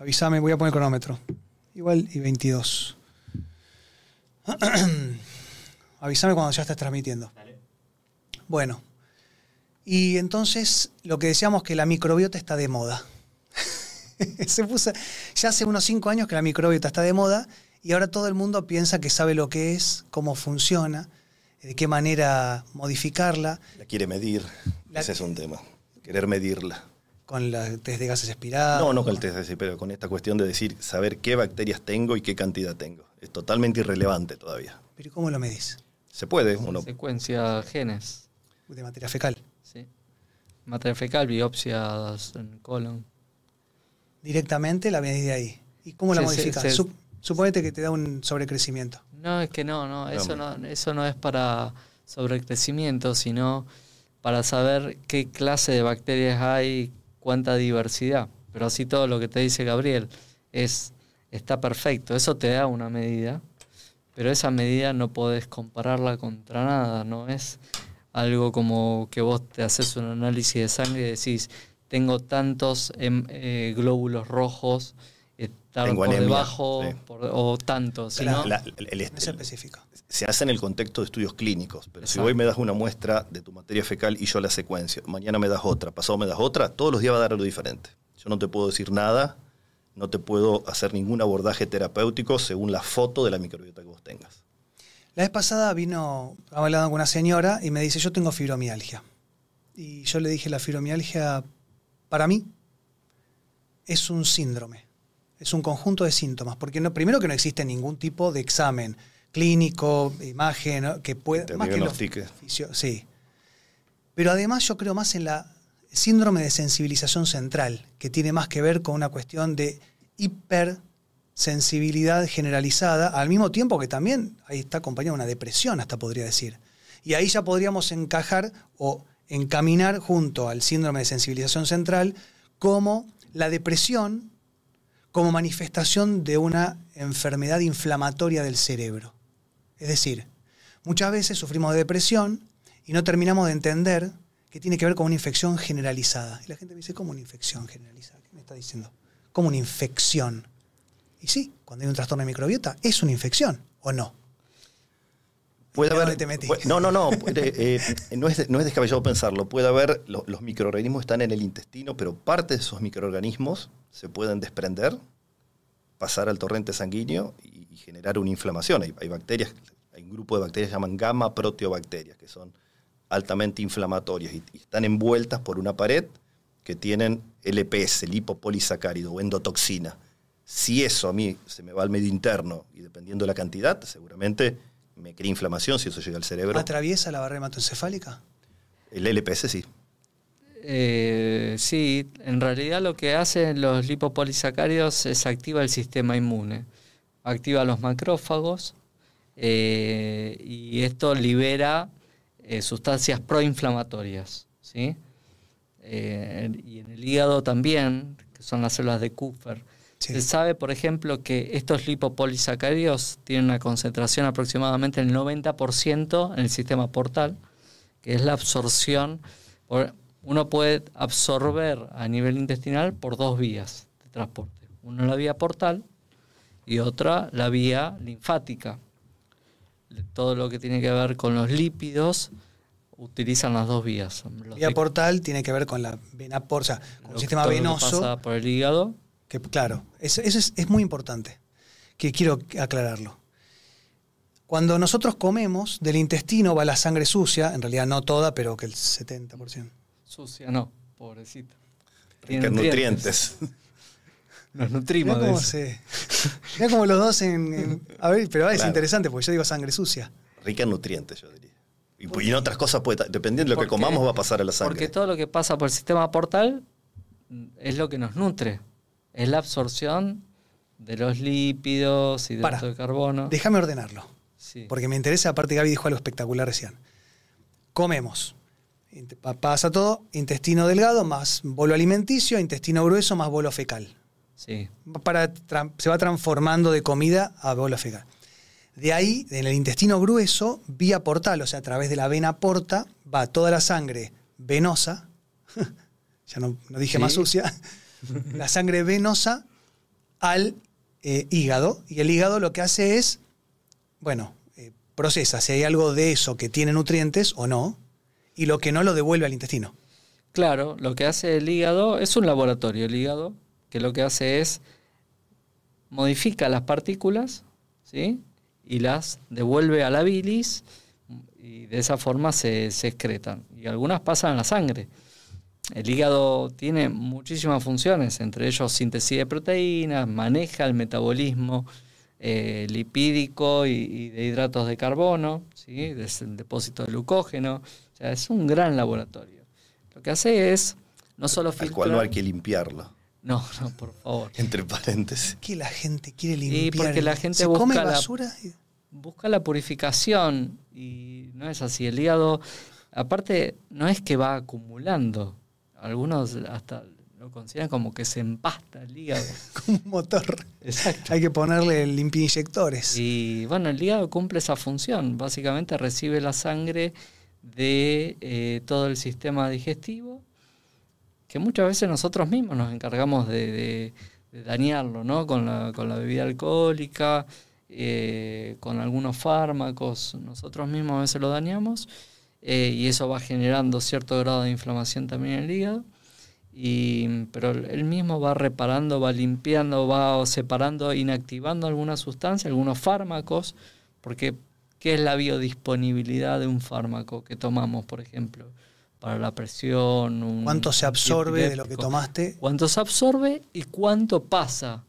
Avísame, voy a poner cronómetro. Igual y 22. Avísame cuando ya estés transmitiendo. Bueno. Y entonces lo que decíamos que la microbiota está de moda. Se puso, ya hace unos 5 años que la microbiota está de moda y ahora todo el mundo piensa que sabe lo que es, cómo funciona, de qué manera modificarla. La quiere medir. Ese es un tema. Querer medirla. Con el test de gases expirados. No, no con el test de gases pero con esta cuestión de decir, saber qué bacterias tengo y qué cantidad tengo. Es totalmente irrelevante todavía. ¿Pero cómo lo medís? Se puede. Uno... Secuencia genes. De materia fecal. Sí. Materia fecal, biopsias en colon. Directamente la medís de ahí. ¿Y cómo la modificas? Suponete que te da un sobrecrecimiento. No, es que no, no, eso no, eso no es para sobrecrecimiento, sino para saber qué clase de bacterias hay, cuánta diversidad. Pero así todo lo que te dice Gabriel es está perfecto, eso te da una medida, pero esa medida no podés compararla contra nada, no es algo como que vos te haces un análisis de sangre y decís, tengo tantos em, eh, glóbulos rojos estar por debajo o tanto. Sino, el, es específico. Se hace en el contexto de estudios clínicos, pero si hoy me das una muestra de tu materia fecal y yo la secuencio, mañana me das otra, pasado me das otra, todos los días va a dar algo diferente. Yo no te puedo decir nada, no te puedo hacer ningún abordaje terapéutico según la foto de la microbiota que vos tengas. La vez pasada vino, hablando con una señora y me dice, yo tengo fibromialgia. Y yo le dije, la fibromialgia, para mí, es un síndrome es un conjunto de síntomas, porque no, primero que no existe ningún tipo de examen clínico, imagen, que pueda... Más que sí. Pero además yo creo más en la síndrome de sensibilización central, que tiene más que ver con una cuestión de hipersensibilidad generalizada, al mismo tiempo que también ahí está acompañada una depresión, hasta podría decir. Y ahí ya podríamos encajar o encaminar junto al síndrome de sensibilización central como la depresión como manifestación de una enfermedad inflamatoria del cerebro. Es decir, muchas veces sufrimos de depresión y no terminamos de entender que tiene que ver con una infección generalizada. Y la gente me dice, ¿cómo una infección generalizada? ¿Qué me está diciendo? Como una infección. Y sí, cuando hay un trastorno de microbiota, es una infección, ¿o no? Puede haber, no, no, no, eh, no, es, no es descabellado pensarlo. Puede haber, los microorganismos están en el intestino, pero parte de esos microorganismos se pueden desprender, pasar al torrente sanguíneo y, generar una inflamación. Hay, bacterias, hay un grupo de bacterias que se llaman gamma proteobacterias, que son altamente inflamatorias y, están envueltas por una pared que tienen LPS, lipopolisacárido o endotoxina. Si eso a mí se me va al medio interno y dependiendo de la cantidad, seguramente me crea inflamación si eso llega al cerebro. ¿Atraviesa la barrera hematoencefálica? El LPS sí. Eh, sí, en realidad lo que hacen los lipopolisacáridos es activa el sistema inmune, activa los macrófagos eh, y esto libera eh, sustancias proinflamatorias. ¿sí? y en el hígado también, que son las células de Kupfer. Se sabe, por ejemplo, que estos lipopolisacáridos tienen una concentración aproximadamente del 90% en el sistema portal, que es la absorción. Uno puede absorber a nivel intestinal por dos vías de transporte. Una la vía portal y otra la vía linfática. Todo lo que tiene que ver con los lípidos utilizan las dos vías. La vía portal tiene que ver con la vena porta, con el sistema venoso. pasa por el hígado. Que, claro, eso, es, es muy importante, que quiero aclararlo. Cuando nosotros comemos, del intestino va la sangre sucia, en realidad no toda, pero que el 70%. Sucia, no, pobrecita. Tiene nutrientes. Nos nutrimos de eso. Mira como los dos en. a ver, pero es interesante porque yo digo sangre sucia. Rica en nutrientes, yo diría. Y, en otras cosas, puede, dependiendo de lo que comamos, va a pasar a la sangre. Porque todo lo que pasa por el sistema portal es lo que nos nutre. Es la absorción de los lípidos y de carbono. Déjame ordenarlo. Porque me interesa, aparte Gaby dijo algo espectacular recién. Comemos Pasa todo, intestino delgado más bolo alimenticio, intestino grueso más bolo fecal. Sí. Para, se va transformando de comida a bolo fecal. De ahí, en el intestino grueso, vía portal, o sea, a través de la vena porta, va toda la sangre venosa, ya no, dije más sucia, la sangre venosa al eh, hígado y el hígado lo que hace es, bueno, eh, procesa si hay algo de eso que tiene nutrientes o no y lo que no lo devuelve al intestino. Claro, lo que hace el hígado es un laboratorio, el hígado, que lo que hace es modifica las partículas ¿sí? y las devuelve a la bilis y de esa forma se, se excretan. Y algunas pasan a la sangre. El hígado tiene muchísimas funciones, entre ellos síntesis de proteínas, maneja el metabolismo eh, lipídico y, de hidratos de carbono, ¿sí? es el depósito de glucógeno. O sea, es un gran laboratorio. Lo que hace es no solo filtrar... Al cual no hay que limpiarlo. No, no, por favor. Entre paréntesis. Que la gente quiere limpiar. Y porque la gente busca basura? La, busca la purificación y no es así. El hígado, aparte, no es que va acumulando. Algunos hasta lo consideran como que se empasta el hígado. como un motor. Exacto. Hay que ponerle limpia inyectores. Y bueno, el hígado cumple esa función. Básicamente recibe la sangre de eh, todo el sistema digestivo que muchas veces nosotros mismos nos encargamos de, dañarlo, ¿no? Con la, con la bebida alcohólica, eh, con algunos fármacos, nosotros mismos a veces lo dañamos eh, y eso va generando cierto grado de inflamación también en el hígado. Y, pero él mismo va reparando, va limpiando, va separando, inactivando algunas sustancias, algunos fármacos, porque ¿qué es la biodisponibilidad de un fármaco que tomamos, por ejemplo? para la presión. ¿Cuánto se absorbe de lo que tomaste? ¿Cuánto se absorbe y cuánto pasa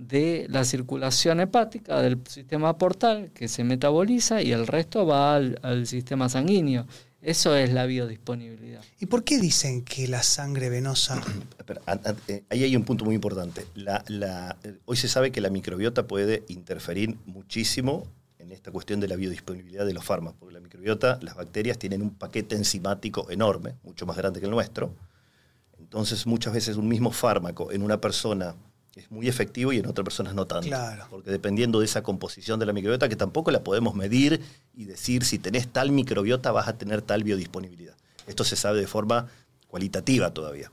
de la circulación hepática del sistema portal que se metaboliza y el resto va al, sistema sanguíneo? Eso es la biodisponibilidad. ¿Y por qué dicen que la sangre venosa... Eh, ahí hay un punto muy importante. hoy se sabe que la microbiota puede interferir muchísimo esta cuestión de la biodisponibilidad de los fármacos, porque la microbiota, las bacterias tienen un paquete enzimático enorme, mucho más grande que el nuestro. Entonces, muchas veces un mismo fármaco en una persona es muy efectivo y en otra persona no tanto. Claro. Porque dependiendo de esa composición de la microbiota, que tampoco la podemos medir y decir si tenés tal microbiota vas a tener tal biodisponibilidad. Esto se sabe de forma cualitativa todavía.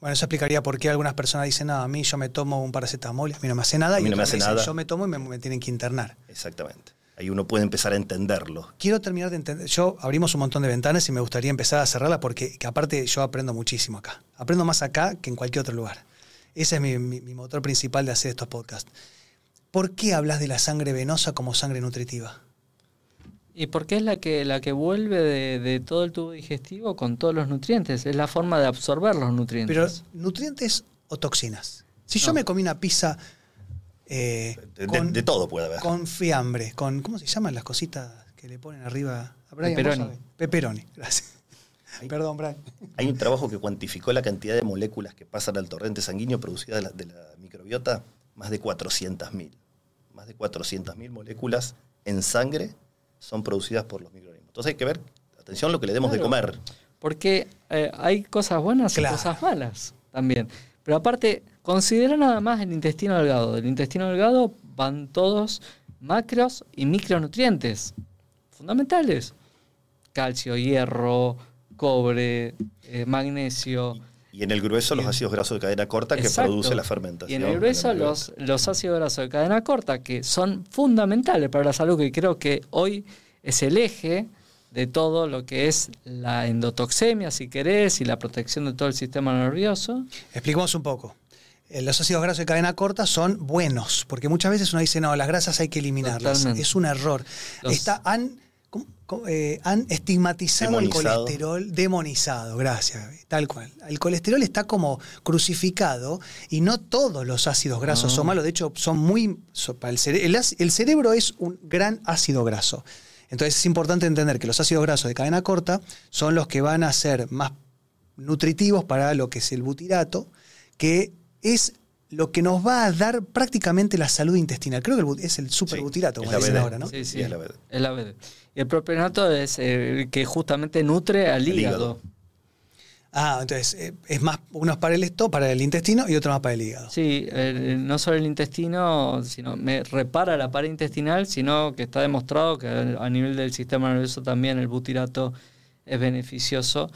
Bueno, eso explicaría por qué algunas personas dicen, no, a mí yo me tomo un paracetamol, a mí no me hace nada, y no me hace nada. yo me tomo y me, tienen que internar. Exactamente. Ahí uno puede empezar a entenderlo. Quiero terminar de entender. Yo abrimos un montón de ventanas y me gustaría empezar a cerrarla porque aparte yo aprendo muchísimo acá. Aprendo más acá que en cualquier otro lugar. Ese es mi, motor principal de hacer estos podcasts. ¿Por qué hablas de la sangre venosa como sangre nutritiva? Y porque es la que, la que vuelve de, todo el tubo digestivo con todos los nutrientes. Es la forma de absorber los nutrientes. Pero, ¿nutrientes o toxinas? Si yo me comí una pizza. Eh, de, todo puede haber. Con fiambre, con. ¿Cómo se llaman las cositas que le ponen arriba? Peperoni. Peperoni, gracias. Perdón, Brian. Hay un trabajo que cuantificó la cantidad de moléculas que pasan al torrente sanguíneo producidas de la, de la microbiota, más de 400.000. Más de 400.000 moléculas en sangre son producidas por los microorganismos. Entonces hay que ver, atención, lo que le demos de comer. Porque eh, hay cosas buenas y cosas malas también. Pero aparte, considera nada más el intestino delgado. Del intestino delgado van todos macros y micronutrientes fundamentales. Calcio, hierro, cobre, eh, magnesio. Y en el grueso los ácidos grasos de cadena corta que produce la fermentación. Y en el grueso, los, los ácidos grasos de cadena corta que son fundamentales para la salud, que creo que hoy es el eje de todo lo que es la endotoxemia, si querés, y la protección de todo el sistema nervioso. Expliquemos un poco. Eh, los ácidos grasos de cadena corta son buenos, porque muchas veces uno dice, no, las grasas hay que eliminarlas. Es un error. Está, han, eh, han estigmatizado el colesterol demonizado, gracias, tal cual. El colesterol está como crucificado y no todos los ácidos grasos son malos, de hecho son muy... el, el cerebro es un gran ácido graso. Entonces es importante entender que los ácidos grasos de cadena corta son los que van a ser más nutritivos para lo que es el butirato, que es lo que nos va a dar prácticamente la salud intestinal. Creo que es el superbutirato, como dicen ahora, ¿no? Sí, sí, es la BD. Es la Y el propionato es el que justamente nutre al hígado. Ah, entonces eh, es más, uno es para el esto, para el intestino y otro más para el hígado. Sí, no solo el intestino, sino me repara la pared intestinal, sino que está demostrado que a nivel del sistema nervioso también el butirato es beneficioso.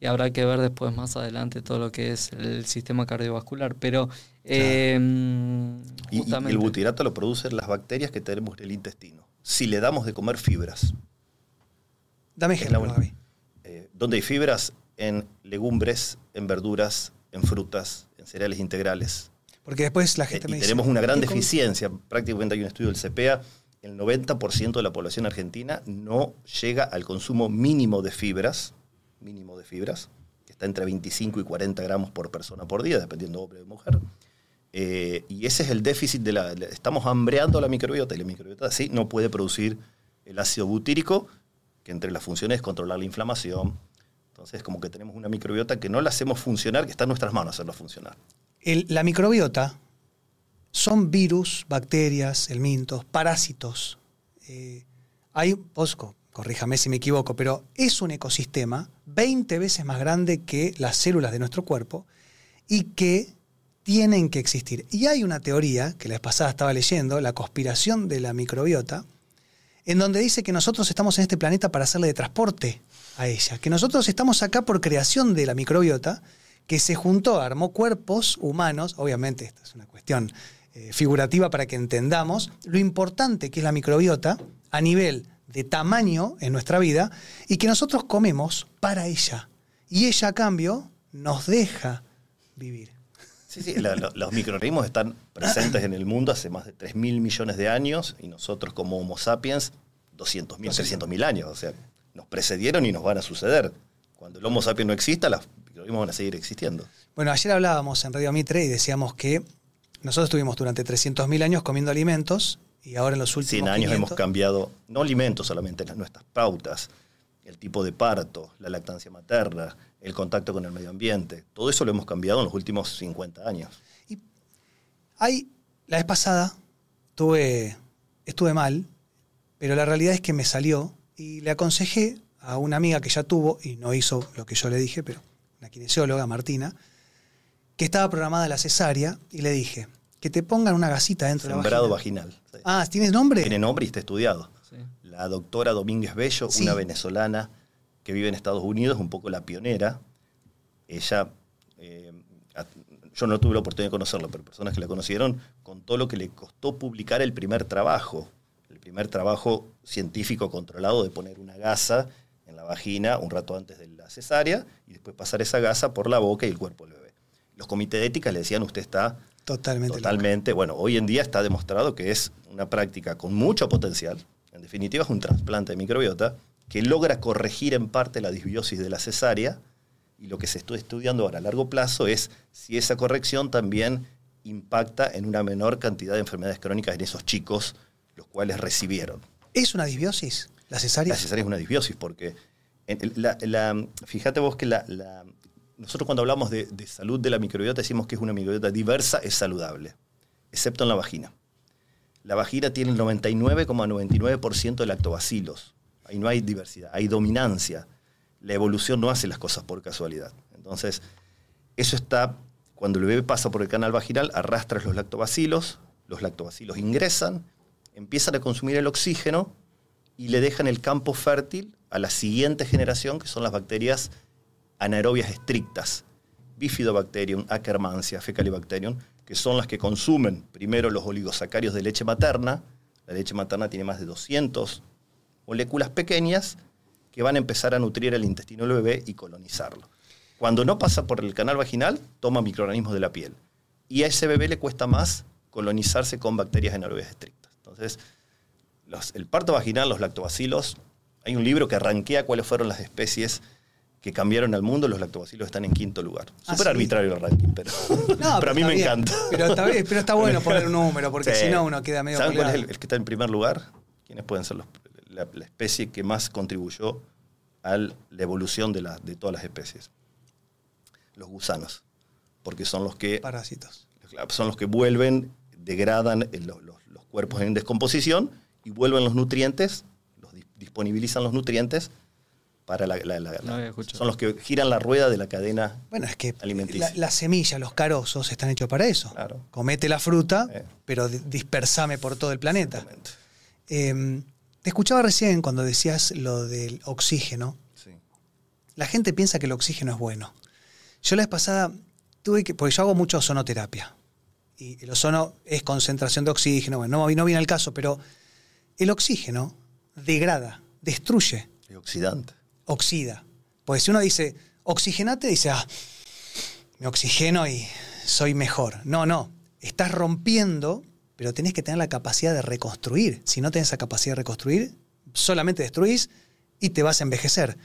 Y habrá que ver después más adelante todo lo que es el sistema cardiovascular. Pero em, y, el butirato lo producen las bacterias que tenemos en el intestino. Si le damos de comer fibras. Dame ejemplo, eh, ¿Dónde hay fibras? En legumbres, en verduras, en frutas, en cereales integrales. Porque después la gente eh, me dice... Tenemos una gran deficiencia. Prácticamente hay un estudio del CPA. El 90% de la población argentina no llega al consumo mínimo de fibras mínimo de fibras, que está entre 25 y 40 gramos por persona por día, dependiendo de hombre o mujer. Eh, y ese es el déficit de la... Estamos hambreando la microbiota y la microbiota sí no puede producir el ácido butírico, que entre las funciones es controlar la inflamación. Entonces, como que tenemos una microbiota que no la hacemos funcionar, que está en nuestras manos hacerla funcionar. la microbiota son virus, bacterias, elmintos, parásitos. Eh, hay, Posco, corríjame si me equivoco, pero es un ecosistema 20 veces más grande que las células de nuestro cuerpo y que tienen que existir. Y hay una teoría, que la pasada estaba leyendo, la conspiración de la microbiota, en donde dice que nosotros estamos en este planeta para hacerle de transporte a ella, que nosotros estamos acá por creación de la microbiota, que se juntó, armó cuerpos humanos, obviamente esta es una cuestión eh, figurativa para que entendamos lo importante que es la microbiota a nivel de tamaño en nuestra vida y que nosotros comemos para ella. Y ella a cambio nos deja vivir. Sí, sí, los microorganismos están presentes en el mundo hace más de 3.000 millones de años y nosotros como Homo sapiens 200.000, 300.000 años. O sea, nos precedieron y nos van a suceder. Cuando el Homo sapiens no exista, los microorganismos van a seguir existiendo. Bueno, ayer hablábamos en Radio Mitre y decíamos que nosotros estuvimos durante 300.000 años comiendo alimentos y ahora en los últimos 100 años hemos cambiado, no alimentos solamente, nuestras pautas, el tipo de parto, la lactancia materna, el contacto con el medio ambiente. Todo eso lo hemos cambiado en los últimos 50 años. Y hay, la vez pasada tuve, estuve mal, pero la realidad es que me salió y le aconsejé a una amiga que ya tuvo, y no hizo lo que yo le dije, pero una kinesióloga, Martina, que estaba programada la cesárea, y le dije, que te pongan una gasita dentro de la vagina. vaginal. Ah, ¿tienes nombre? Tiene nombre y está estudiado. La doctora Domínguez Bello, una venezolana que vive en Estados Unidos, un poco la pionera. Ella, eh, yo no tuve la oportunidad de conocerla, pero personas que la conocieron, contó lo que le costó publicar el primer trabajo, el primer trabajo científico controlado de poner una gasa en la vagina un rato antes de la cesárea y después pasar esa gasa por la boca y el cuerpo del bebé. Los comités de ética le decían, usted está Totalmente. Totalmente. Bueno, hoy en día está demostrado que es una práctica con mucho potencial. En definitiva, es un trasplante de microbiota que logra corregir en parte la disbiosis de la cesárea. Y lo que se está estudiando ahora a largo plazo es si esa corrección también impacta en una menor cantidad de enfermedades crónicas en esos chicos, los cuales recibieron. ¿Es una disbiosis la cesárea? La cesárea es una disbiosis porque, fíjate vos que la, nosotros cuando hablamos de, salud de la microbiota decimos que es una microbiota diversa, es saludable, excepto en la vagina. La vagina tiene el 99,99% de lactobacilos. Ahí no hay diversidad, hay dominancia. La evolución no hace las cosas por casualidad. Entonces, eso está, cuando el bebé pasa por el canal vaginal, arrastra los lactobacilos, los lactobacilos ingresan, empiezan a consumir el oxígeno y le dejan el campo fértil a la siguiente generación, que son las bacterias anaerobias estrictas, Bifidobacterium, Akkermansia, Fecalibacterium, que son las que consumen primero los oligosacarios de leche materna. La leche materna tiene más de 200 moléculas pequeñas que van a empezar a nutrir el intestino del bebé y colonizarlo. Cuando no pasa por el canal vaginal, toma microorganismos de la piel. Y a ese bebé le cuesta más colonizarse con bacterias anaerobias estrictas. Entonces, el parto vaginal, los lactobacilos, hay un libro que arranquea cuáles fueron las especies que cambiaron al mundo, los lactobacilos están en quinto lugar. Ah, Súper arbitrario el ranking, pero, pero, a mí me encanta. Pero está, pero está bueno poner un número, porque si no uno queda medio ¿Saben cuál es el, que está en primer lugar? ¿Quiénes pueden ser la, especie que más contribuyó a la evolución de, de todas las especies? Los gusanos, porque son los que... Parásitos. Son los que vuelven, degradan los, los cuerpos en descomposición y vuelven los nutrientes, los disponibilizan los nutrientes para la, son los que giran la rueda de la cadena bueno, es que alimenticia. La, semilla, los carozos están hechos para eso. Comete la fruta, pero dispersame por todo el planeta. Em, te escuchaba recién cuando decías lo del oxígeno. La gente piensa que el oxígeno es bueno. Yo la vez pasada tuve que, porque yo hago mucho ozonoterapia. Y el ozono es concentración de oxígeno, bueno, no, no viene al caso, pero el oxígeno degrada, destruye. Es oxidante. Oxida. Porque si uno dice, oxigenate, dice, ah, me oxigeno y soy mejor. No, no. Estás rompiendo, pero tenés que tener la capacidad de reconstruir. Si no tenés esa capacidad de reconstruir, solamente destruís y te vas a envejecer.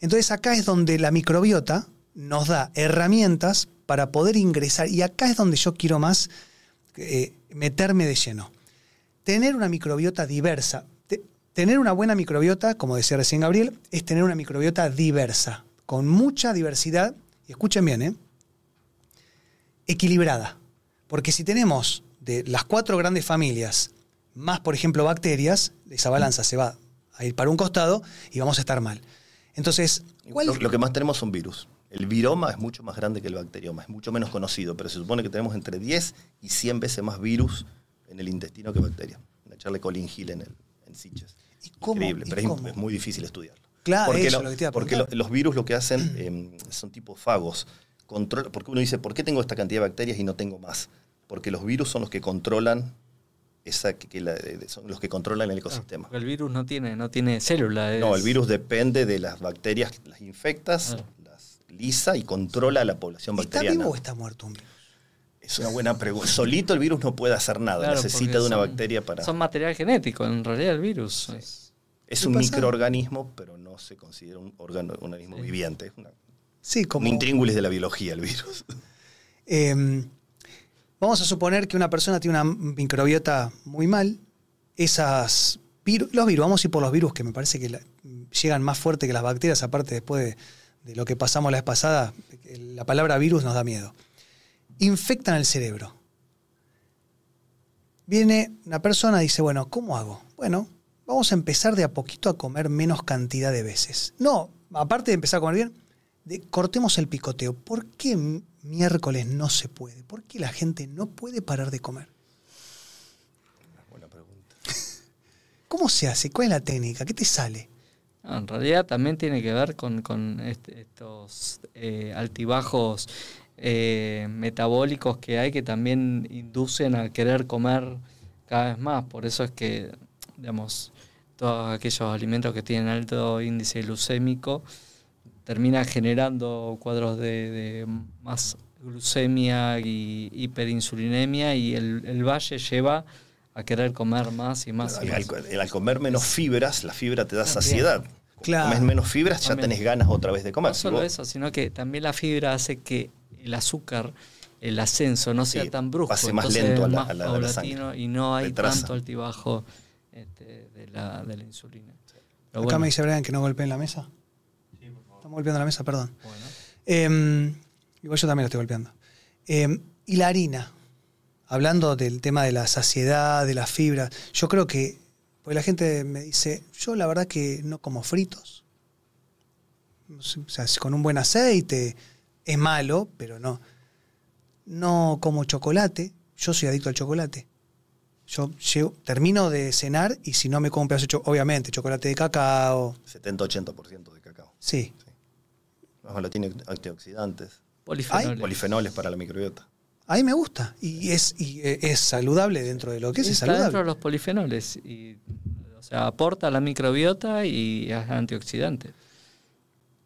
Entonces acá es donde la microbiota nos da herramientas para poder ingresar, y acá es donde yo quiero más eh, meterme de lleno. Tener una microbiota diversa. Tener una buena microbiota, como decía recién Gabriel, es tener una microbiota diversa, con mucha diversidad, y escuchen bien, ¿eh? equilibrada. Porque si tenemos de las cuatro grandes familias, más por ejemplo bacterias, esa balanza se va a ir para un costado y vamos a estar mal. Entonces, lo, que más tenemos son virus. El viroma es mucho más grande que el bacterioma, es mucho menos conocido, pero se supone que tenemos entre 10 y 100 veces más virus en el intestino que bacterias. Echarle Colin Hill en, el, en Sitges. Increíble, pero es, muy difícil estudiarlo. Claro, porque, lo, que porque los virus lo que hacen em, son tipo fagos. Control, porque uno dice, ¿por qué tengo esta cantidad de bacterias y no tengo más? Porque los virus son los que controlan esa, que, son los que controlan el ecosistema. el virus no tiene, no tiene células. No, el virus depende de las bacterias, las infectas, las lisa y controla a la población bacteriana. ¿Está vivo o está muerto un virus? Es una buena pregunta. Solito el virus no puede hacer nada, necesita de una bacteria para... Son material genético, en realidad el virus. Es, un microorganismo, pero no se considera un, organismo viviente. Es una, sí, como... un intríngulis de la biología el virus. Eh, Vamos a suponer que una persona tiene una microbiota muy mal. Esas los virus, vamos a ir por los virus que me parece que llegan más fuerte que las bacterias, aparte después de, lo que pasamos la vez pasada, la palabra virus nos da miedo. Infectan el cerebro. Viene una persona y dice, bueno, ¿cómo hago? Bueno, vamos a empezar de a poquito a comer menos cantidad de veces. No, aparte de empezar a comer bien, cortemos el picoteo. ¿Por qué miércoles no se puede? ¿Por qué la gente no puede parar de comer? Buena pregunta. ¿Cómo se hace? ¿Cuál es la técnica? ¿Qué te sale? en realidad también tiene que ver con, este, estos eh, altibajos eh, metabólicos que hay que también inducen a querer comer cada vez más. Por eso es que, digamos, todos aquellos alimentos que tienen alto índice glucémico termina generando cuadros de, más glucemia y hiperinsulinemia y el, valle lleva a querer comer más y más. Y al, comer menos fibras, la fibra te da saciedad. Claro. Comes menos fibras, ya tenés ganas otra vez de comer. No solo eso, sino que también la fibra hace que el azúcar, el ascenso no sea tan brusco. Pase más lento a la, sangre. Y no hay tanto altibajo este, de, la, de la insulina. Acá me dice Brian que no golpeen la mesa. Estamos golpeando la mesa, perdón. Em, igual yo también lo estoy golpeando. Em, y la harina, hablando del tema de la saciedad, de la fibra, yo creo que, pues la gente me dice, yo la verdad que no como fritos. O sea, con un buen aceite es malo, pero no. No como chocolate, yo soy adicto al chocolate. Yo termino de cenar y si no me como un pedazo de chocolate, obviamente, chocolate de cacao. 70-80% de cacao. Sí, tiene antioxidantes. Polifenoles. Polifenoles para la microbiota. A mí me gusta. Y es, eh, es saludable dentro de lo que es, es saludable. dentro de los polifenoles. Y, o sea, aporta a la microbiota y es antioxidante.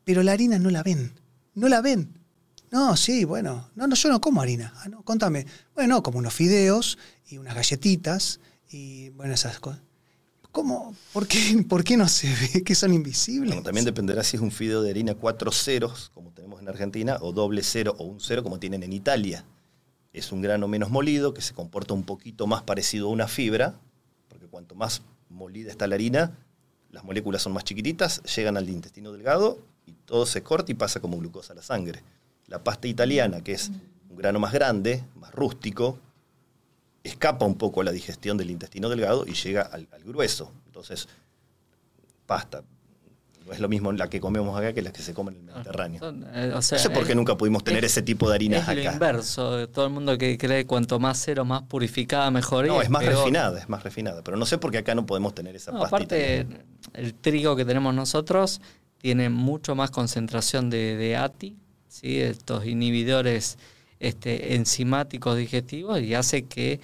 Pero la harina no la ven. No la ven. No, sí, bueno. No, no, yo no como harina. Ah, no, contame. Bueno, como unos fideos y unas galletitas y bueno, esas cosas. ¿Cómo? ¿Por qué, ¿Por qué no se ve que son invisibles? también dependerá si es un fideo de harina cuatro ceros, como tenemos en Argentina, o doble cero o un cero, como tienen en Italia. Es un grano menos molido, que se comporta un poquito más parecido a una fibra, porque cuanto más molida está la harina, las moléculas son más chiquititas, llegan al intestino delgado y todo se corta y pasa como glucosa a la sangre. La pasta italiana, que es un grano más grande, más rústico, escapa un poco a la digestión del intestino delgado y llega al, grueso. Entonces, pasta. No es lo mismo la que comemos acá que la que se come en el Mediterráneo. Eh, no sé por qué nunca pudimos tener ese tipo de harinas es acá. Es inverso. Todo el mundo que cree cuanto más cero, más purificada, mejor. No, es más refinada, es más refinada. Pero no sé por qué acá no podemos tener esa pasta. Aparte, el trigo que tenemos nosotros tiene mucho más concentración de, ATI, ¿sí? estos inhibidores este, enzimáticos digestivos, y hace que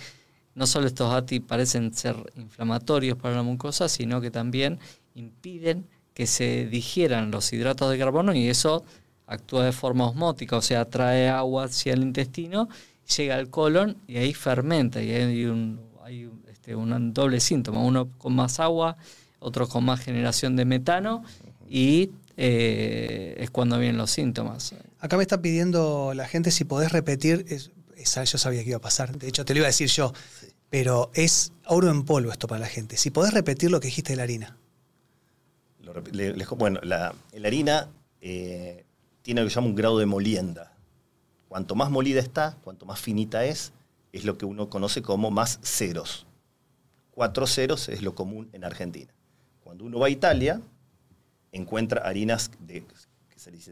no solo estos ATI parecen ser inflamatorios para la mucosa, sino que también impiden que se digieran los hidratos de carbono y eso actúa de forma osmótica, o sea, trae agua hacia el intestino, llega al colon y ahí fermenta y hay un, hay este, un doble síntoma, uno con más agua, otro con más generación de metano y eh, es cuando vienen los síntomas. Acá me está pidiendo la gente si podés repetir, esa yo sabía que iba a pasar, de hecho te lo iba a decir yo, pero es oro en polvo esto para la gente. Si podés repetir lo que dijiste de la harina. Bueno, la, harina eh, tiene lo que se llama un grado de molienda. Cuanto más molida está, cuanto más finita es, es lo que uno conoce como más ceros. Cuatro ceros es lo común en Argentina. Cuando uno va a Italia, encuentra harinas de,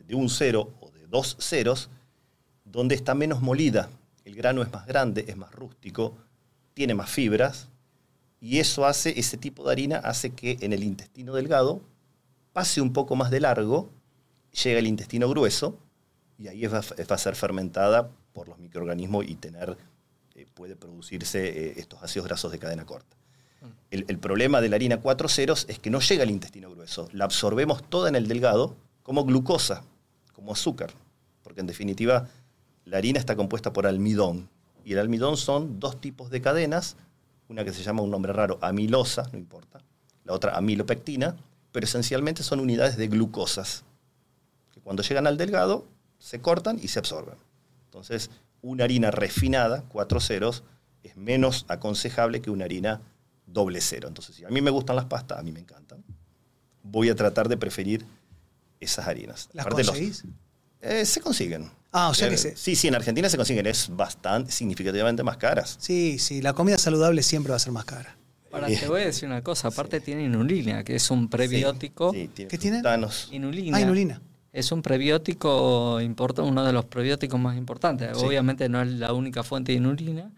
de un cero o de dos ceros, donde está menos molida. El grano es más grande, es más rústico, tiene más fibras, y eso hace, ese tipo de harina hace que en el intestino delgado pase un poco más de largo, llega al intestino grueso, y ahí va, a ser fermentada por los microorganismos y tener, eh, puede producirse eh, estos ácidos grasos de cadena corta. El, problema de la harina 4 ceros es que no llega al intestino grueso. La absorbemos toda en el delgado como glucosa, como azúcar. Porque en definitiva, la harina está compuesta por almidón. Y el almidón son dos tipos de cadenas. Una que se llama un nombre raro, amilosa, no importa. La otra, amilopectina. Pero esencialmente son unidades de glucosas. Que cuando llegan al delgado, se cortan y se absorben. Entonces, una harina refinada, 4 ceros, es menos aconsejable que una harina doble cero. Entonces, si a mí me gustan las pastas, a mí me encantan, voy a tratar de preferir esas harinas. ¿Las conseguís? Eh, se consiguen. Ah, o sea que eh, Sí, sí, en Argentina se consiguen. Es bastante, significativamente más caras. Sí, sí, la comida saludable siempre va a ser más cara. Ahora te voy a decir una cosa, aparte tiene inulina, que es un prebiótico. Sí, ¿Qué tiene? Inulina. Ah, inulina. Es un prebiótico, uno de los prebióticos más importantes. Obviamente no es la única fuente de inulina,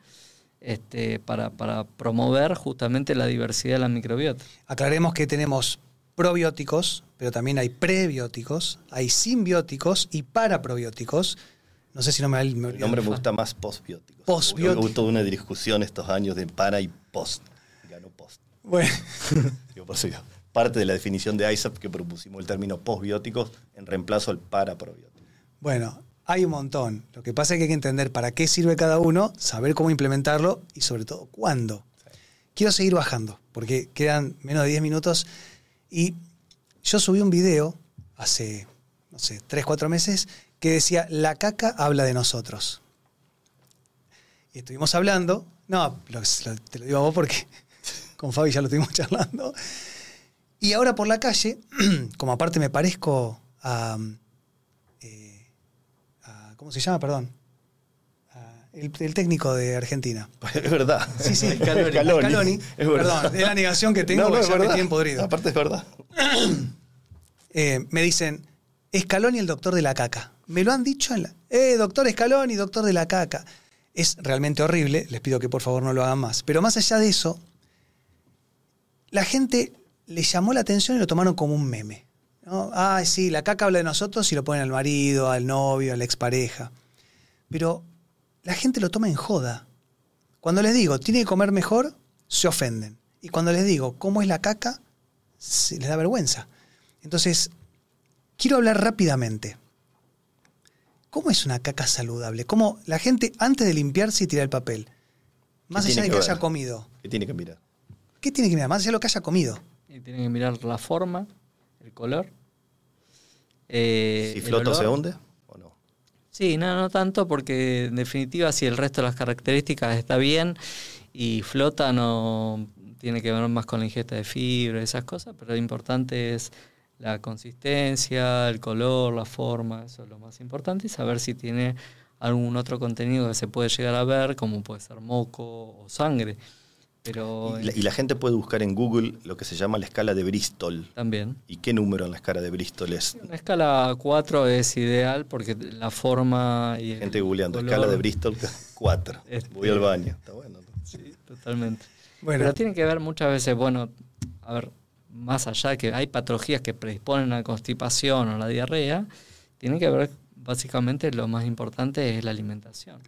este, para, promover justamente la diversidad de la microbiota. Aclaremos que tenemos probióticos, pero también hay prebióticos, hay simbióticos y paraprobióticos. No sé si no me, me El nombre me gusta más postbióticos. Postbióticos. Me gustó una discusión estos años de para y post. Ganó post. Bueno. parte de la definición de ISAP que propusimos el término postbióticos en reemplazo al paraprobiótico. Bueno, hay un montón. Lo que pasa es que hay que entender para qué sirve cada uno, saber cómo implementarlo y sobre todo cuándo. Quiero seguir bajando porque quedan menos de 10 minutos y yo subí un video hace, no sé, 3, 4 meses que decía, la caca habla de nosotros. Y estuvimos hablando, no, te lo digo a vos porque con Fabi ya lo estuvimos charlando. Y ahora por la calle, como aparte me parezco a ¿Cómo se llama? Perdón. El, técnico de Argentina. Es verdad. Sí, sí, Scaloni. Es verdad. Perdón, es la negación que tengo, no, ya me tienen podrido. Aparte es verdad. Eh, me dicen, Scaloni el doctor de la caca. Me lo han dicho en la... Eh, doctor Scaloni, doctor de la caca. Es realmente horrible, les pido que por favor no lo hagan más. Pero más allá de eso, la gente le llamó la atención y lo tomaron como un meme. Ah, sí, la caca habla de nosotros y lo ponen al marido, al novio, a la expareja. Pero la gente lo toma en joda. Cuando les digo, tiene que comer mejor, se ofenden. Y cuando les digo, ¿cómo es la caca? Se les da vergüenza. Entonces, quiero hablar rápidamente. ¿Cómo es una caca saludable? ¿Cómo la gente, antes de limpiarse y tirar el papel, más allá de que, haya comido. ¿Qué tiene que mirar? ¿Qué tiene que mirar? Más allá de lo que haya comido. Y tiene que mirar la forma, el color. Eh, ¿Si flota se hunde o no? Sí, no, no tanto, porque en definitiva, si el resto de las características está bien y flota, no tiene que ver más con la ingesta de fibra, esas cosas, pero lo importante es la consistencia, el color, la forma, eso es lo más importante, y saber si tiene algún otro contenido que se puede llegar a ver, como puede ser moco o sangre y, la, gente puede buscar en Google lo que se llama la escala de Bristol. También. ¿Y qué número en la escala de Bristol es? La escala 4 es ideal porque la forma y Gente googleando, escala de Bristol 4. Este, Voy al baño. Está bueno. Sí, totalmente. Bueno. Pero tiene que ver muchas veces, bueno, a ver, más allá de que hay patologías que predisponen a la constipación o la diarrea, tiene que ver básicamente lo más importante es la alimentación.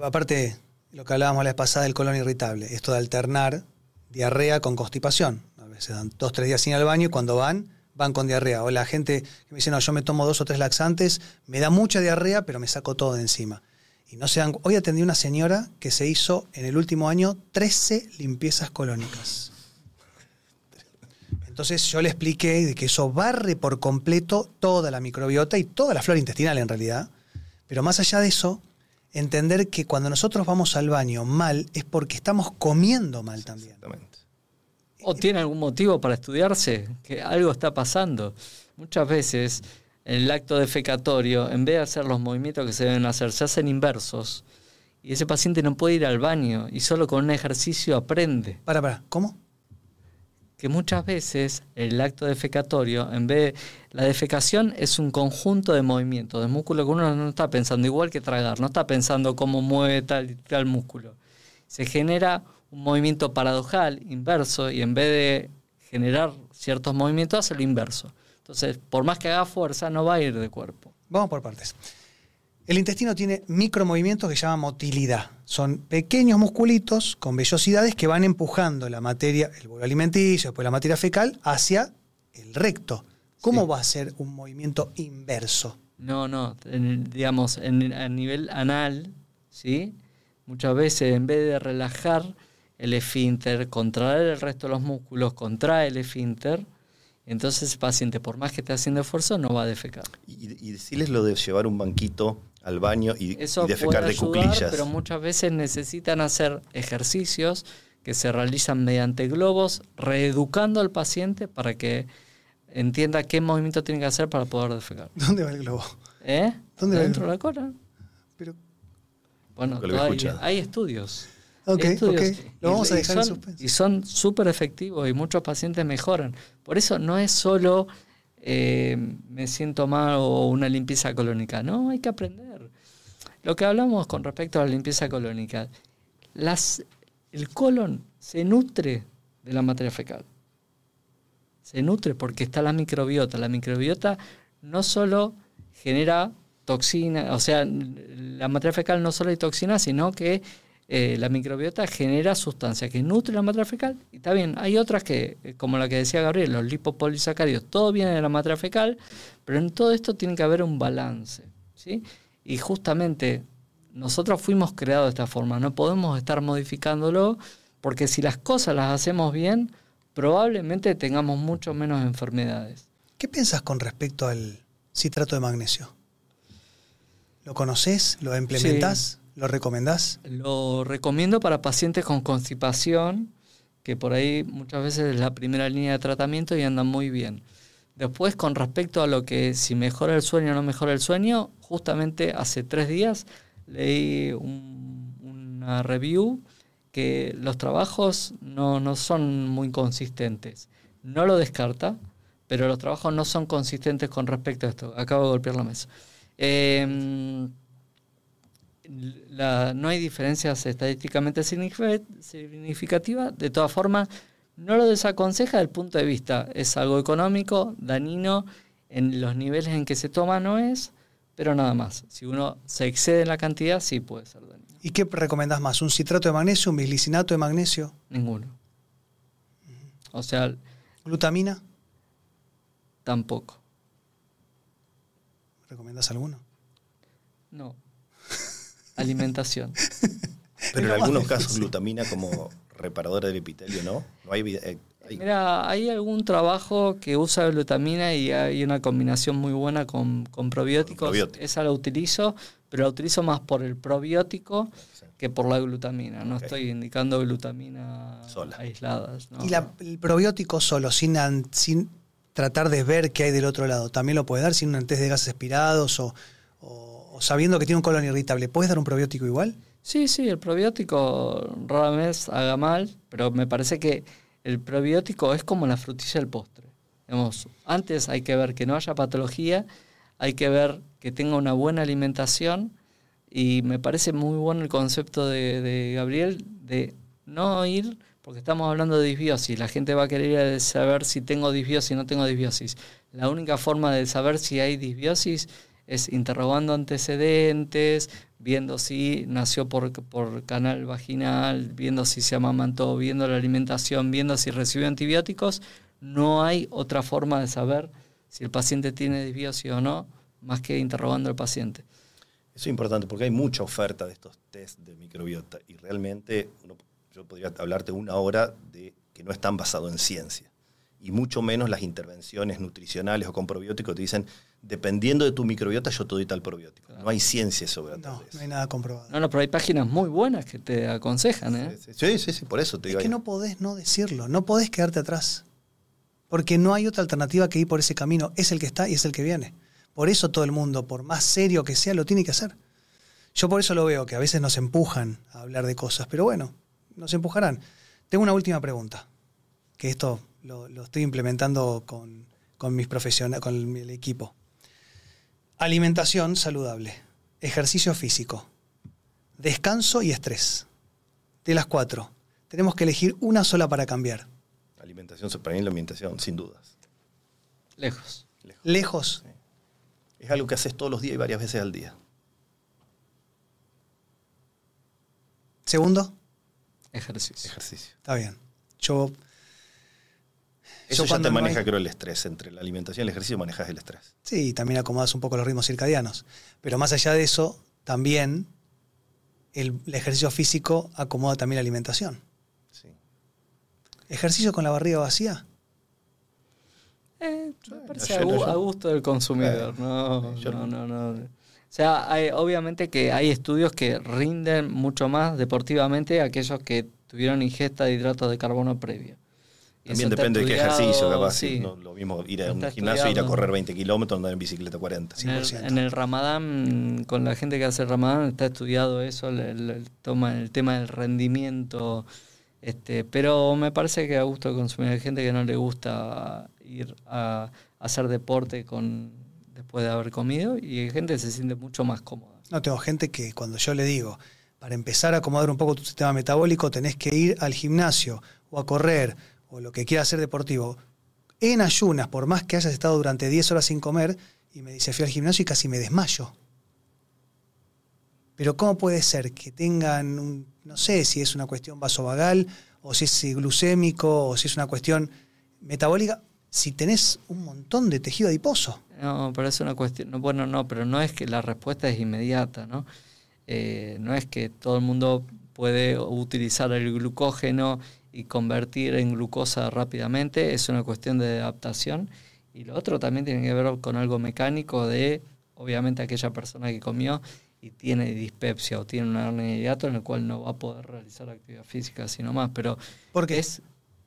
Aparte, lo que hablábamos la vez pasada del colon irritable, esto de alternar diarrea con constipación. A veces dan dos, tres días sin ir al baño y cuando van, van con diarrea. O la gente que me dice, no, yo me tomo dos o tres laxantes, me da mucha diarrea, pero me saco todo de encima. Y no. Hoy atendí una señora que se hizo en el último año 13 limpiezas colónicas. Entonces yo le expliqué de que eso barre por completo toda la microbiota y toda la flora intestinal en realidad. Pero más allá de eso, entender que cuando nosotros vamos al baño mal es porque estamos comiendo mal también. O tiene algún motivo para estudiarse, que algo está pasando. Muchas veces en el acto defecatorio, en vez de hacer los movimientos que se deben hacer, se hacen inversos. Y ese paciente no puede ir al baño y solo con un ejercicio aprende. Para, para, ¿cómo? Que muchas veces el acto defecatorio, en vez de, la defecación es un conjunto de movimientos, de músculo que uno no está pensando igual que tragar, no está pensando cómo mueve tal tal músculo. Se genera un movimiento paradojal, inverso, y en vez de generar ciertos movimientos, hace lo inverso. Entonces, por más que haga fuerza, no va a ir de cuerpo. Vamos por partes. El intestino tiene micromovimientos que se llaman motilidad. Son pequeños musculitos con vellosidades que van empujando la materia, el bolo alimenticio, después la materia fecal, hacia el recto. ¿Cómo va a ser un movimiento inverso? No, no, digamos, en, a nivel anal, ¿sí? Muchas veces en vez de relajar el esfínter, contraer el resto de los músculos, contrae el esfínter, entonces el paciente, por más que esté haciendo esfuerzo, no va a defecar. Y, decirles lo de llevar un banquito al baño y, defecar de cuclillas. Pero muchas veces necesitan hacer ejercicios que se realizan mediante globos, reeducando al paciente para que entienda qué movimiento tiene que hacer para poder defecar. ¿Dónde va el globo? ¿Eh? ¿Dónde Dentro de la cola. Pero... Bueno, hay estudios. Ok, ok. Lo vamos a dejar y son, Y son súper efectivos y muchos pacientes mejoran. Por eso no es solo eh, me siento mal o una limpieza colónica. No, hay que aprender. Lo que hablamos con respecto a la limpieza colónica, las, el colon se nutre de la materia fecal. Se nutre porque está la microbiota. La microbiota no solo genera toxina, o sea, la materia fecal no solo hay toxina, sino que eh, la microbiota genera sustancias que nutren la materia fecal. Y está bien, hay otras que, eh, como la que decía Gabriel, los lipopolisacáridos, todo viene de la materia fecal, pero en todo esto tiene que haber un balance. ¿sí? Y justamente nosotros fuimos creados de esta forma, no podemos estar modificándolo, porque si las cosas las hacemos bien, probablemente tengamos mucho menos enfermedades. ¿Qué piensas con respecto al citrato de magnesio? ¿Lo conoces? ¿Lo implementas? ¿Lo recomendás? Lo recomiendo para pacientes con constipación, que por ahí muchas veces es la primera línea de tratamiento y andan muy bien. Después, con respecto a lo que si mejora el sueño o no mejora el sueño, justamente hace tres días leí una review que los trabajos no, no, son muy consistentes. No lo descarta, pero los trabajos no son consistentes con respecto a esto. Acabo de golpear la mesa. Eh, no hay diferencias estadísticamente significativas. De todas formas, no lo desaconseja desde el punto de vista. Es algo económico, dañino, en los niveles en que se toma no es, pero nada más. Si uno se excede en la cantidad, sí puede ser dañino. ¿Y qué recomendás más? ¿Un citrato de magnesio, un bislicinato de magnesio? Ninguno. O sea... ¿Glutamina? Tampoco. ¿Recomendás alguno? No alimentación. Pero en algunos casos glutamina como reparadora del epitelio, ¿no? no hay, eh, Mira, hay algún trabajo que usa glutamina y hay una combinación muy buena con, probióticos. Esa la utilizo, pero la utilizo más por el probiótico que por la glutamina. No estoy indicando glutamina aisladas. ¿Y el probiótico solo, sin, sin tratar de ver qué hay del otro lado, también lo puede dar sin un test de gases expirados o sabiendo que tiene un colon irritable, ¿puedes dar un probiótico igual? Sí, sí, el probiótico rara vez haga mal, pero me parece que el probiótico es como la frutilla del postre. antes hay que ver que no haya patología, hay que ver que tenga una buena alimentación y me parece muy bueno el concepto de, Gabriel de no ir porque estamos hablando de disbiosis. La gente va a querer saber si tengo disbiosis o no tengo disbiosis. La única forma de saber si hay disbiosis es interrogando antecedentes, viendo si nació por, por canal vaginal, viendo si se amamantó, viendo la alimentación, viendo si recibió antibióticos. No hay otra forma de saber si el paciente tiene disbiosis o no, más que interrogando al paciente. Eso es importante porque hay mucha oferta de estos test de microbiota y realmente yo podría hablarte una hora de que no están basados en ciencia y mucho menos las intervenciones nutricionales o con probióticos te dicen, dependiendo de tu microbiota, yo te doy tal probiótico. No hay ciencia sobre no, No hay nada comprobado. No, no, pero hay páginas muy buenas que te aconsejan. ¿eh? Sí, sí, sí, por eso te digo. Es que no podés no decirlo, no podés quedarte atrás. Porque no hay otra alternativa que ir por ese camino. Es el que está y es el que viene. Por eso todo el mundo, por más serio que sea, lo tiene que hacer. Yo por eso lo veo, que a veces nos empujan a hablar de cosas, pero bueno, nos empujarán. Tengo una última pregunta, que esto lo, estoy implementando con, mis profesionales, con el equipo. Alimentación saludable, ejercicio físico, descanso y estrés. De las cuatro, tenemos que elegir una sola para cambiar. Alimentación, para mí la alimentación, sin dudas. Lejos. Lejos. Es algo que haces todos los días y varias veces al día. Segundo. Ejercicio. Ejercicio. Está bien. Yo. Eso ya te maneja, creo, el estrés. Entre la alimentación y el ejercicio manejas el estrés. Sí, también acomodas un poco los ritmos circadianos. Pero más allá de eso, también el, ejercicio físico acomoda también la alimentación. Sí. ¿Ejercicio con la barriga vacía? Eh, me parece a, gusto del consumidor. no, no, no, no. O sea, hay, obviamente que hay estudios que rinden mucho más deportivamente aquellos que tuvieron ingesta de hidratos de carbono previo. También depende de qué ejercicio, capaz. Sí. No, lo mismo ir a un gimnasio, ir a correr 20 kilómetros, andar en bicicleta 40. En el, en el, Ramadán, con la gente que hace el Ramadán, está estudiado eso, el, toma, el tema del rendimiento. Este, pero me parece que a gusto de consumir. Hay gente que no le gusta ir a hacer deporte con después de haber comido y hay gente que se siente mucho más cómoda. No, tengo gente que cuando yo le digo, para empezar a acomodar un poco tu sistema metabólico tenés que ir al gimnasio o a correr o lo que quieras hacer deportivo en ayunas, por más que hayas estado durante 10 horas sin comer, y me dice, fui al gimnasio y casi me desmayo. Pero ¿cómo puede ser que tengan, un, no sé si es una cuestión vasovagal, o si es glucémico, o si es una cuestión metabólica, si tenés un montón de tejido adiposo. No, pero es una cuestión, no, bueno, no, pero no es que la respuesta es inmediata, ¿no? Eh, no es que todo el mundo puede utilizar el glucógeno y convertir en glucosa rápidamente, es una cuestión de adaptación. Y lo otro también tiene que ver con algo mecánico de, obviamente, aquella persona que comió y tiene dispepsia o tiene un hernia de hiato en el cual no va a poder realizar actividad física sino más. Pero ¿Por qué? Es,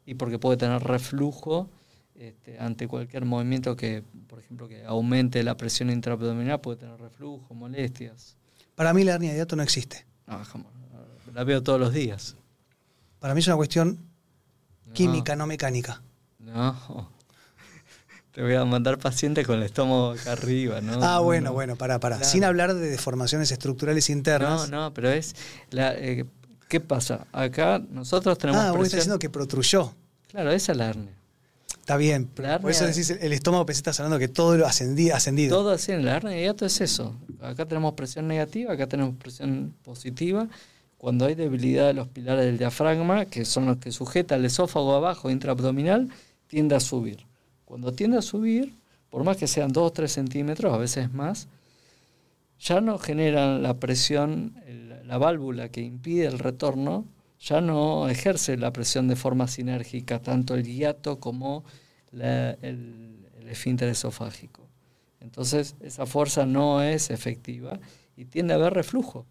y porque puede tener reflujo este, ante cualquier movimiento que, por ejemplo, que aumente la presión intraabdominal, puede tener reflujo, molestias. Para mí la hernia de hiato no existe. No, La veo todos los días. Para mí es una cuestión química, no mecánica. No. Te voy a mandar pacientes con el estómago acá arriba, ¿no? Ah, bueno, bueno, para, para. Sin hablar de deformaciones estructurales internas. No, no, pero es. La, eh, ¿Qué pasa? Acá nosotros tenemos. Ah, vos estás diciendo que protruyó. Claro, esa es la hernia. Está bien. Por eso decís el estómago, pensé estás hablando que todo lo ascendido. ascendido. Todo así, en la hernia de hiato es eso. Acá tenemos presión negativa, acá tenemos presión positiva. Cuando hay debilidad de los pilares del diafragma, que son los que sujetan el esófago abajo intraabdominal, tiende a subir. Cuando tiende a subir, por más que sean 2 o 3 centímetros, a veces más, ya no generan la presión, la válvula que impide el retorno, ya no ejerce la presión de forma sinérgica, tanto el hiato como el, el esfínter esofágico. Entonces, esa fuerza no es efectiva y tiende a haber reflujo.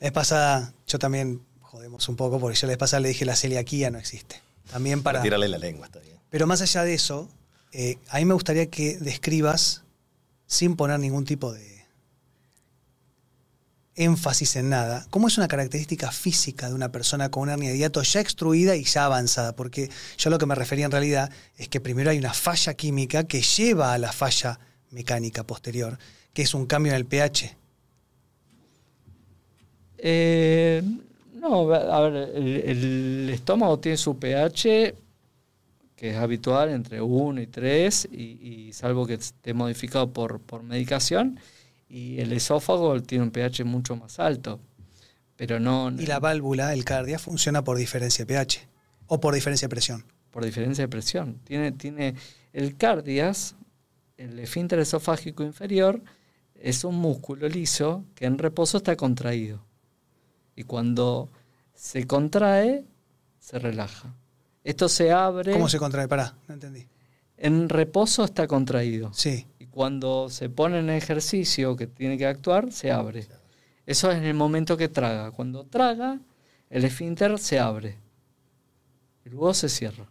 La vez pasada, yo también jodemos un poco, porque yo la vez pasada le dije la celiaquía no existe. También para. para tirarle la lengua, está bien. Pero más allá de eso, eh, a mí me gustaría que describas, sin poner ningún tipo de énfasis en nada, cómo es una característica física de una persona con una hernia de hiato ya extruida y ya avanzada, porque yo lo que me refería en realidad es que primero hay una falla química que lleva a la falla mecánica posterior, que es un cambio en el pH. Eh, No, a ver, el, estómago tiene su pH que es habitual entre 1 y 3, y, salvo que esté modificado por, por medicación, y el esófago tiene un pH mucho más alto. Pero no, y la válvula, el cardia, funciona por diferencia de pH o por diferencia de presión. Por diferencia de presión. Tiene, tiene el cardias, el esfínter esofágico inferior, es un músculo liso que en reposo está contraído. Y cuando se contrae, se relaja. Esto se abre. ¿Cómo se contrae? Pará, no entendí. En reposo está contraído. Sí. Y cuando se pone en ejercicio que tiene que actuar, se abre. Eso es en el momento que traga. Cuando traga, el esfínter se abre. Y luego se cierra.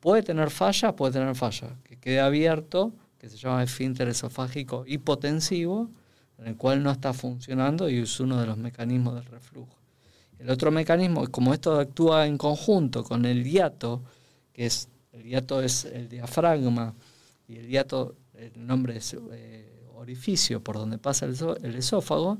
Puede tener falla, puede tener falla. Que quede abierto, que se llama esfínter esofágico hipotensivo, en el cual no está funcionando y es uno de los mecanismos del reflujo. El otro mecanismo, como esto actúa en conjunto con el hiato, que es, el hiato es el diafragma y el hiato, el nombre es eh, orificio por donde pasa el, esófago,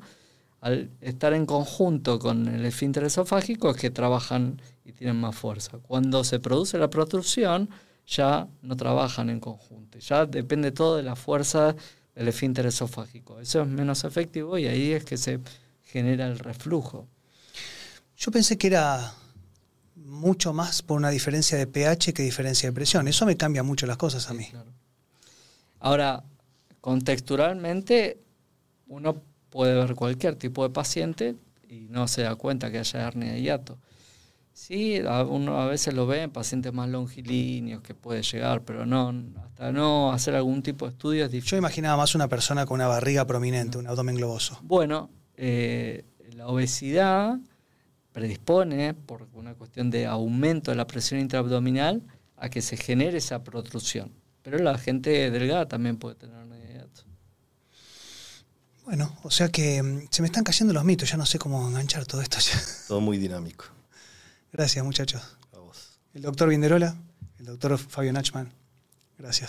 al estar en conjunto con el esfínter esofágico es que trabajan y tienen más fuerza. Cuando se produce la protrusión, ya no trabajan en conjunto. Ya depende todo de la fuerza del esfínter esofágico. Eso es menos efectivo y ahí es que se genera el reflujo. Yo pensé que era mucho más por una diferencia de pH que diferencia de presión. Eso me cambia mucho las cosas a mí. Ahora, contextualmente, uno puede ver cualquier tipo de paciente y no se da cuenta que haya hernia de hiato. Sí, uno a veces lo ve en pacientes más longilíneos que puede llegar, pero no, hasta no hacer algún tipo de estudio es difícil. Yo imaginaba más una persona con una barriga prominente, un abdomen globoso. Bueno, eh, la obesidad predispone, por una cuestión de aumento de la presión intraabdominal, a que se genere esa protrusión. Pero la gente delgada también puede tener una hiato. Bueno, o sea que mm, se me están cayendo los mitos, ya no sé cómo enganchar todo esto. Todo muy dinámico. Gracias, muchachos. A vos. El doctor Vinderola, el doctor Fabio Nachman. Gracias.